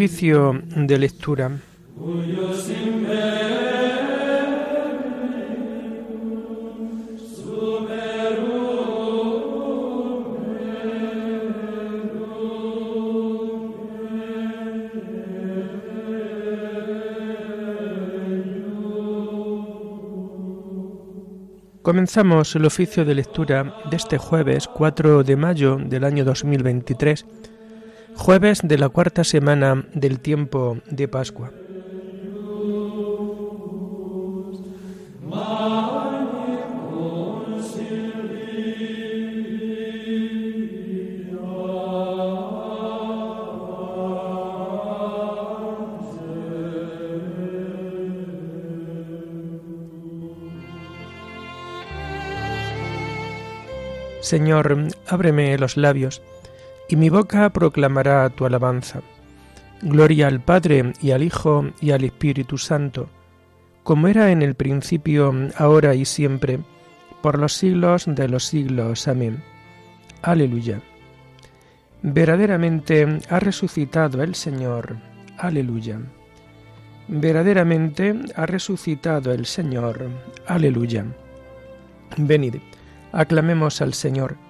De lectura. Comenzamos el oficio de lectura de este jueves 4 de mayo del año 2023 Jueves de la cuarta semana del tiempo de Pascua. Señor, ábreme los labios y mi boca proclamará tu alabanza. Gloria al Padre y al Hijo y al Espíritu Santo, como era en el principio, ahora y siempre, por los siglos de los siglos. Amén. Aleluya. Verdaderamente ha resucitado el Señor. Aleluya. Verdaderamente ha resucitado el Señor. Aleluya. Venid, aclamemos al Señor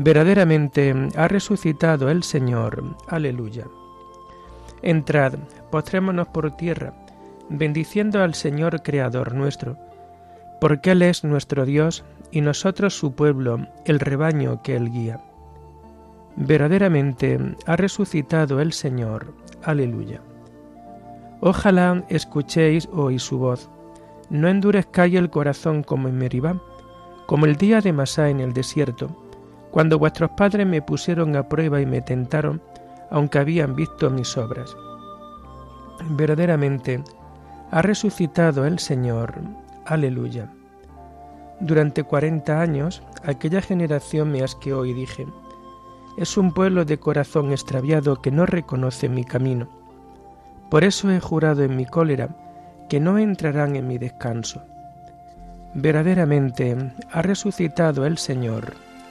Verdaderamente ha resucitado el Señor. Aleluya. Entrad, postrémonos por tierra, bendiciendo al Señor Creador nuestro, porque Él es nuestro Dios y nosotros su pueblo, el rebaño que Él guía. Verdaderamente ha resucitado el Señor. Aleluya. Ojalá escuchéis hoy su voz. No endurezcáis el corazón como en Meribá, como el día de Masá en el desierto, cuando vuestros padres me pusieron a prueba y me tentaron, aunque habían visto mis obras. Verdaderamente, ha resucitado el Señor. Aleluya. Durante cuarenta años, aquella generación me asqueó y dije, es un pueblo de corazón extraviado que no reconoce mi camino. Por eso he jurado en mi cólera que no entrarán en mi descanso. Verdaderamente ha resucitado el Señor.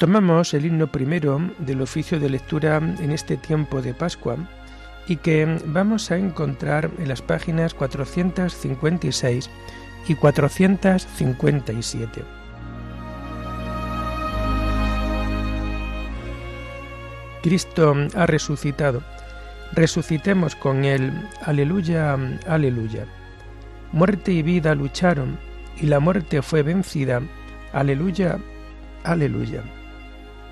Tomamos el himno primero del oficio de lectura en este tiempo de Pascua y que vamos a encontrar en las páginas 456 y 457. Cristo ha resucitado. Resucitemos con Él. Aleluya, aleluya. Muerte y vida lucharon, y la muerte fue vencida. Aleluya, aleluya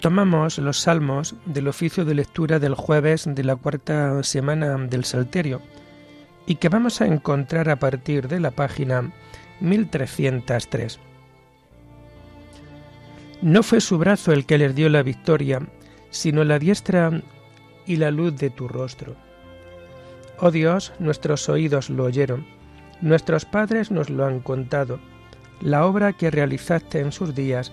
Tomamos los salmos del oficio de lectura del jueves de la cuarta semana del Salterio y que vamos a encontrar a partir de la página 1303. No fue su brazo el que les dio la victoria, sino la diestra y la luz de tu rostro. Oh Dios, nuestros oídos lo oyeron, Nuestros padres nos lo han contado, la obra que realizaste en sus días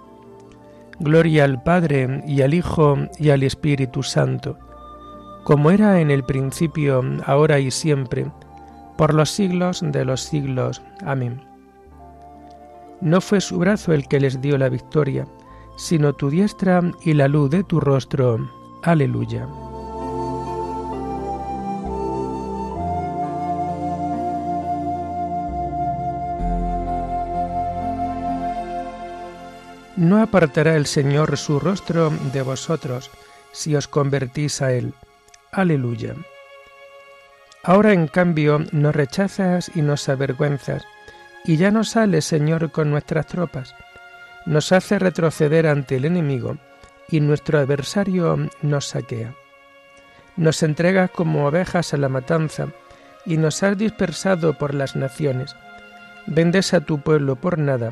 Gloria al Padre y al Hijo y al Espíritu Santo, como era en el principio, ahora y siempre, por los siglos de los siglos. Amén. No fue su brazo el que les dio la victoria, sino tu diestra y la luz de tu rostro. Aleluya. No apartará el Señor su rostro de vosotros si os convertís a Él. Aleluya. Ahora en cambio nos rechazas y nos avergüenzas, y ya no sales, Señor, con nuestras tropas. Nos hace retroceder ante el enemigo, y nuestro adversario nos saquea. Nos entregas como ovejas a la matanza, y nos has dispersado por las naciones. Vendes a tu pueblo por nada,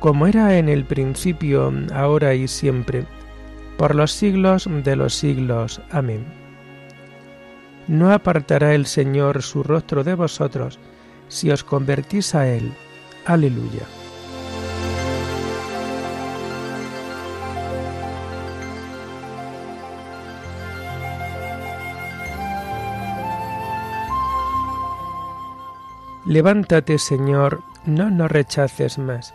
como era en el principio, ahora y siempre, por los siglos de los siglos. Amén. No apartará el Señor su rostro de vosotros, si os convertís a Él. Aleluya. Levántate, Señor, no nos rechaces más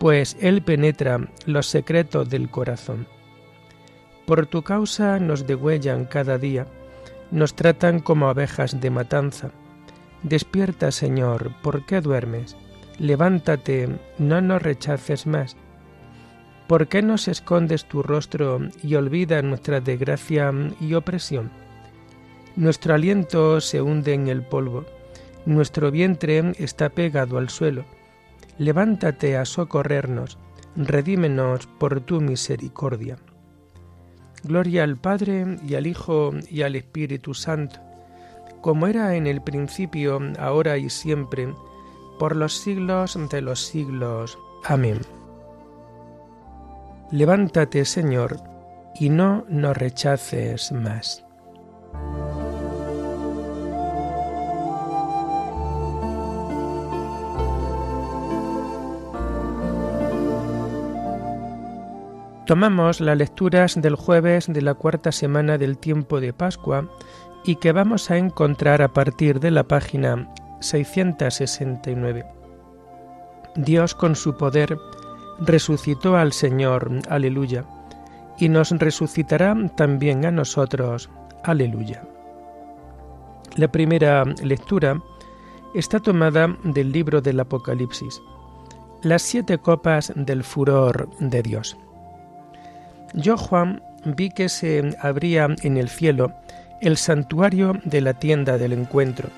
pues Él penetra los secretos del corazón. Por tu causa nos degüellan cada día, nos tratan como abejas de matanza. Despierta, Señor, ¿por qué duermes? Levántate, no nos rechaces más. ¿Por qué nos escondes tu rostro y olvidas nuestra desgracia y opresión? Nuestro aliento se hunde en el polvo, nuestro vientre está pegado al suelo levántate a socorrernos, redímenos por tu misericordia. Gloria al Padre y al Hijo y al Espíritu Santo, como era en el principio, ahora y siempre, por los siglos de los siglos. Amén. Levántate, Señor, y no nos rechaces más. Tomamos las lecturas del jueves de la cuarta semana del tiempo de Pascua y que vamos a encontrar a partir de la página 669. Dios con su poder resucitó al Señor, aleluya, y nos resucitará también a nosotros, aleluya. La primera lectura está tomada del libro del Apocalipsis, las siete copas del furor de Dios. Yo Juan vi que se abría en el cielo el santuario de la tienda del encuentro,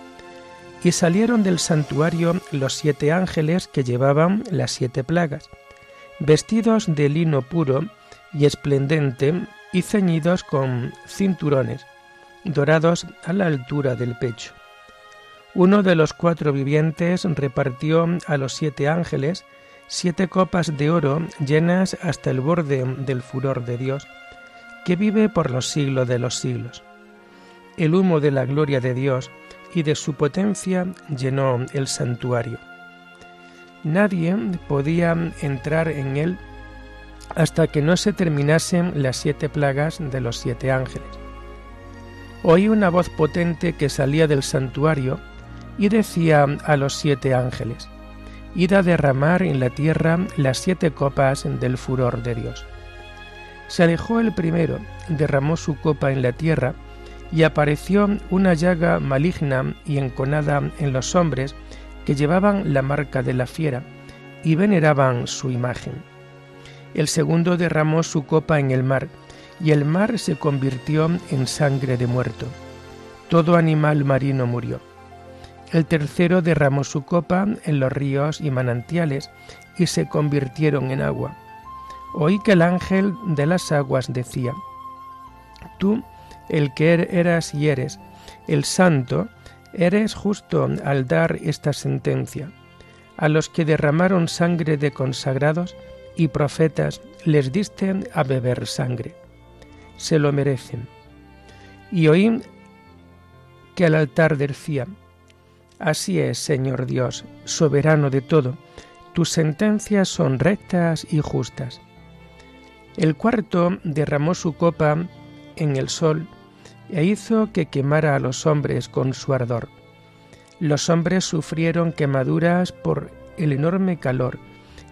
y salieron del santuario los siete ángeles que llevaban las siete plagas, vestidos de lino puro y esplendente y ceñidos con cinturones, dorados a la altura del pecho. Uno de los cuatro vivientes repartió a los siete ángeles siete copas de oro llenas hasta el borde del furor de Dios, que vive por los siglos de los siglos. El humo de la gloria de Dios y de su potencia llenó el santuario. Nadie podía entrar en él hasta que no se terminasen las siete plagas de los siete ángeles. Oí una voz potente que salía del santuario y decía a los siete ángeles, Id a derramar en la tierra las siete copas del furor de Dios. Se alejó el primero, derramó su copa en la tierra, y apareció una llaga maligna y enconada en los hombres que llevaban la marca de la fiera y veneraban su imagen. El segundo derramó su copa en el mar, y el mar se convirtió en sangre de muerto. Todo animal marino murió. El tercero derramó su copa en los ríos y manantiales, y se convirtieron en agua. Oí que el ángel de las aguas decía, Tú el que er-, eras y eres, el santo, eres justo al dar esta sentencia. A los que derramaron sangre de consagrados y profetas les diste a beber sangre. Se lo merecen. Y oí que al altar decía, Así es, Señor Dios, soberano de todo, tus sentencias son rectas y justas. El cuarto derramó su copa en el sol e hizo que quemara a los hombres con su ardor. Los hombres sufrieron quemaduras por el enorme calor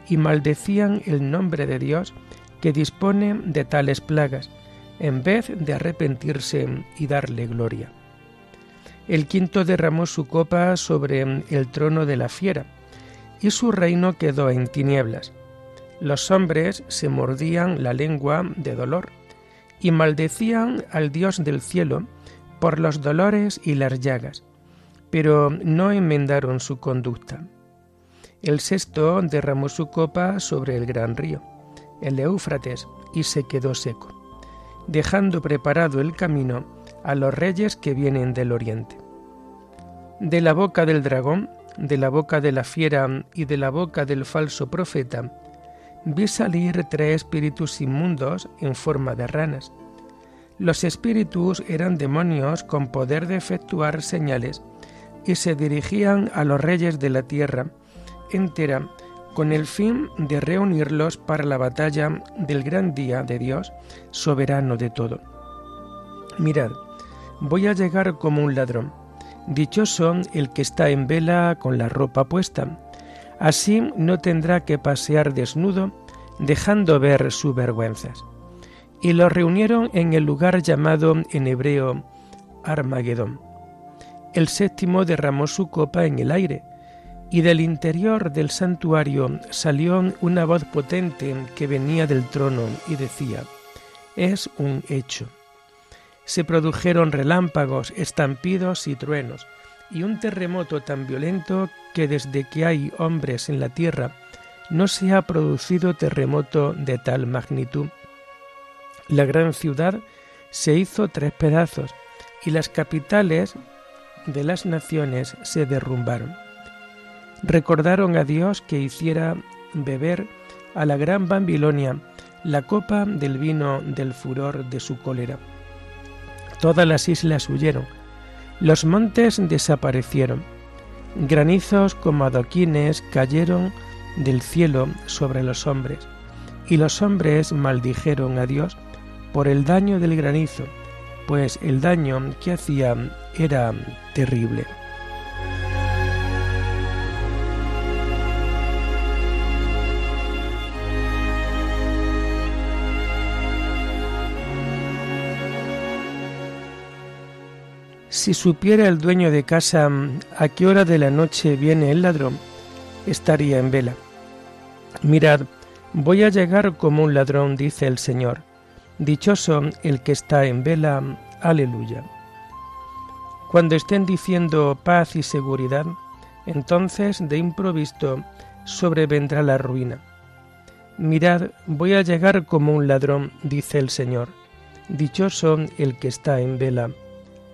y maldecían el nombre de Dios que dispone de tales plagas, en vez de arrepentirse y darle gloria. El quinto derramó su copa sobre el trono de la fiera, y su reino quedó en tinieblas. Los hombres se mordían la lengua de dolor y maldecían al Dios del cielo por los dolores y las llagas, pero no enmendaron su conducta. El sexto derramó su copa sobre el gran río, el Éufrates, y se quedó seco, dejando preparado el camino a los reyes que vienen del oriente. De la boca del dragón, de la boca de la fiera y de la boca del falso profeta, vi salir tres espíritus inmundos en forma de ranas. Los espíritus eran demonios con poder de efectuar señales y se dirigían a los reyes de la tierra entera con el fin de reunirlos para la batalla del gran día de Dios, soberano de todo. Mirad, voy a llegar como un ladrón. Dichoso el que está en vela con la ropa puesta Así no tendrá que pasear desnudo, dejando ver sus vergüenzas. Y lo reunieron en el lugar llamado en hebreo Armagedón. El séptimo derramó su copa en el aire, y del interior del santuario salió una voz potente que venía del trono y decía, es un hecho. Se produjeron relámpagos, estampidos y truenos, y un terremoto tan violento que desde que hay hombres en la tierra no se ha producido terremoto de tal magnitud. La gran ciudad se hizo tres pedazos y las capitales de las naciones se derrumbaron. Recordaron a Dios que hiciera beber a la gran Babilonia la copa del vino del furor de su cólera. Todas las islas huyeron, los montes desaparecieron, granizos como adoquines cayeron del cielo sobre los hombres, y los hombres maldijeron a Dios por el daño del granizo, pues el daño que hacía era terrible. Si supiera el dueño de casa a qué hora de la noche viene el ladrón, estaría en vela. Mirad, voy a llegar como un ladrón, dice el Señor. Dichoso el que está en vela. Aleluya. Cuando estén diciendo paz y seguridad, entonces de improviso sobrevendrá la ruina. Mirad, voy a llegar como un ladrón, dice el Señor. Dichoso el que está en vela.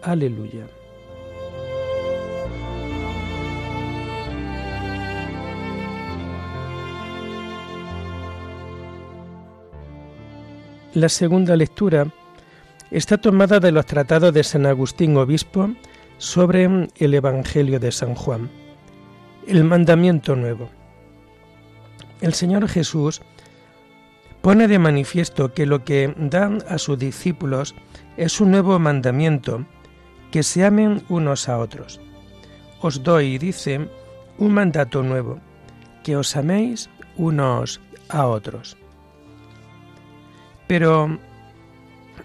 Aleluya. La segunda lectura está tomada de los tratados de San Agustín Obispo sobre el Evangelio de San Juan. El mandamiento nuevo. El Señor Jesús pone de manifiesto que lo que dan a sus discípulos es un nuevo mandamiento, que se amen unos a otros. Os doy, dice, un mandato nuevo, que os améis unos a otros. Pero,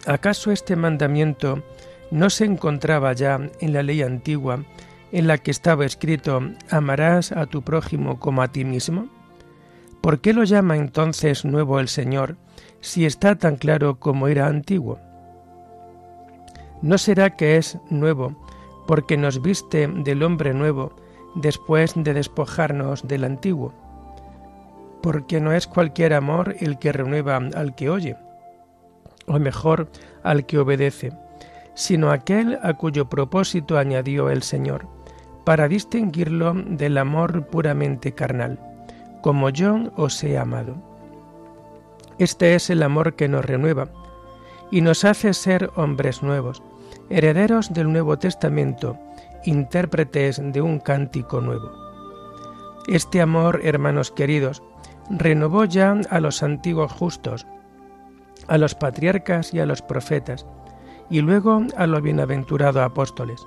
¿acaso este mandamiento no se encontraba ya en la ley antigua en la que estaba escrito, amarás a tu prójimo como a ti mismo? ¿Por qué lo llama entonces nuevo el Señor si está tan claro como era antiguo? ¿No será que es nuevo porque nos viste del hombre nuevo después de despojarnos del antiguo? Porque no es cualquier amor el que renueva al que oye, o mejor, al que obedece, sino aquel a cuyo propósito añadió el Señor, para distinguirlo del amor puramente carnal, como yo os he amado. Este es el amor que nos renueva y nos hace ser hombres nuevos, herederos del Nuevo Testamento, intérpretes de un cántico nuevo. Este amor, hermanos queridos, renovó ya a los antiguos justos, a los patriarcas y a los profetas, y luego a los bienaventurados apóstoles.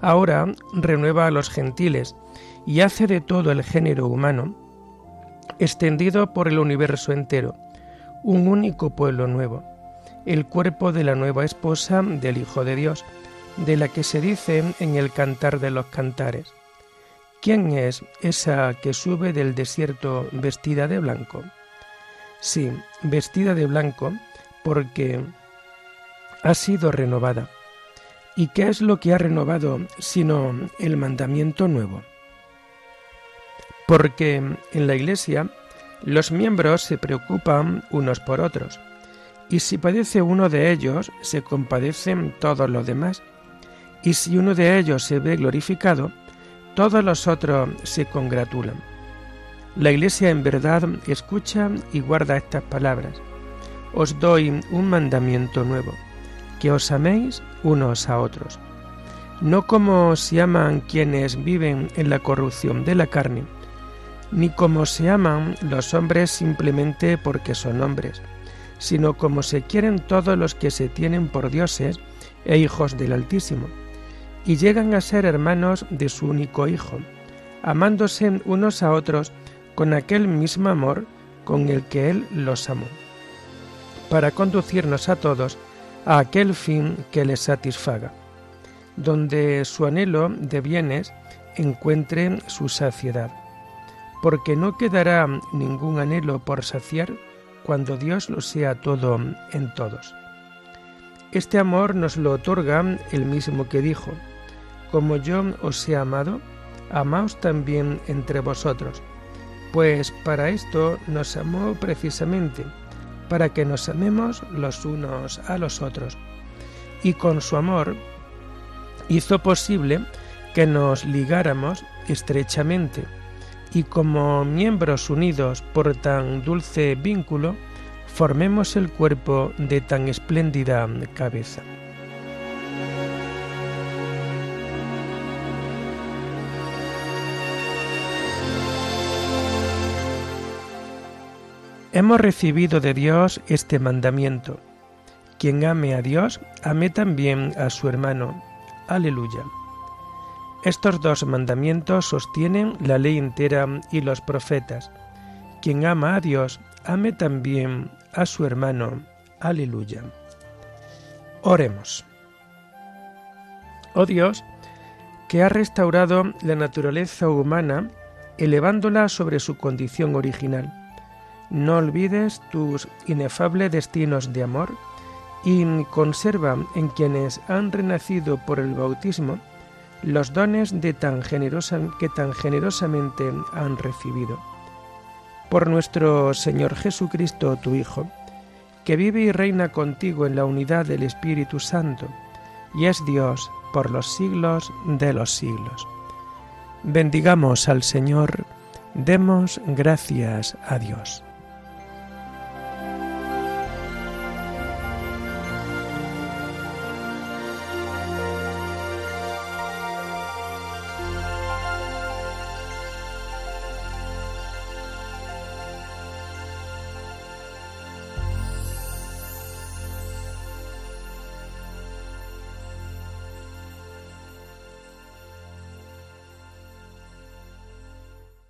Ahora renueva a los gentiles y hace de todo el género humano, extendido por el universo entero, un único pueblo nuevo, el cuerpo de la nueva esposa del Hijo de Dios, de la que se dice en el Cantar de los Cantares. ¿Quién es esa que sube del desierto vestida de blanco? Sí, vestida de blanco, porque ha sido renovada. ¿Y qué es lo que ha renovado sino el mandamiento nuevo? Porque en la Iglesia los miembros se preocupan unos por otros, y si padece uno de ellos, se compadecen todos los demás, y si uno de ellos se ve glorificado, todos los otros se congratulan. La Iglesia en verdad escucha y guarda estas palabras. Os doy un mandamiento nuevo, que os améis unos a otros, no como se aman quienes viven en la corrupción de la carne, ni como se aman los hombres simplemente porque son hombres, sino como se quieren todos los que se tienen por dioses e hijos del Altísimo, y llegan a ser hermanos de su único Hijo, amándose unos a otros con aquel mismo amor con el que Él los amó, para conducirnos a todos a aquel fin que les satisfaga, donde su anhelo de bienes encuentre su saciedad, porque no quedará ningún anhelo por saciar cuando Dios lo sea todo en todos. Este amor nos lo otorga el mismo que dijo, como yo os he amado, amaos también entre vosotros pues para esto nos amó precisamente, para que nos amemos los unos a los otros. Y con su amor hizo posible que nos ligáramos estrechamente y como miembros unidos por tan dulce vínculo, formemos el cuerpo de tan espléndida cabeza. Hemos recibido de Dios este mandamiento. Quien ame a Dios, ame también a su hermano. Aleluya. Estos dos mandamientos sostienen la ley entera y los profetas. Quien ama a Dios, ame también a su hermano. Aleluya. Oremos. Oh Dios, que ha restaurado la naturaleza humana elevándola sobre su condición original no olvides tus inefables destinos de amor y conserva en quienes han renacido por el bautismo los dones de tan generosa, que tan generosamente han recibido. Por nuestro Señor Jesucristo, tu Hijo, que vive y reina contigo en la unidad del Espíritu Santo, y es Dios por los siglos de los siglos. Bendigamos al Señor, demos gracias a Dios.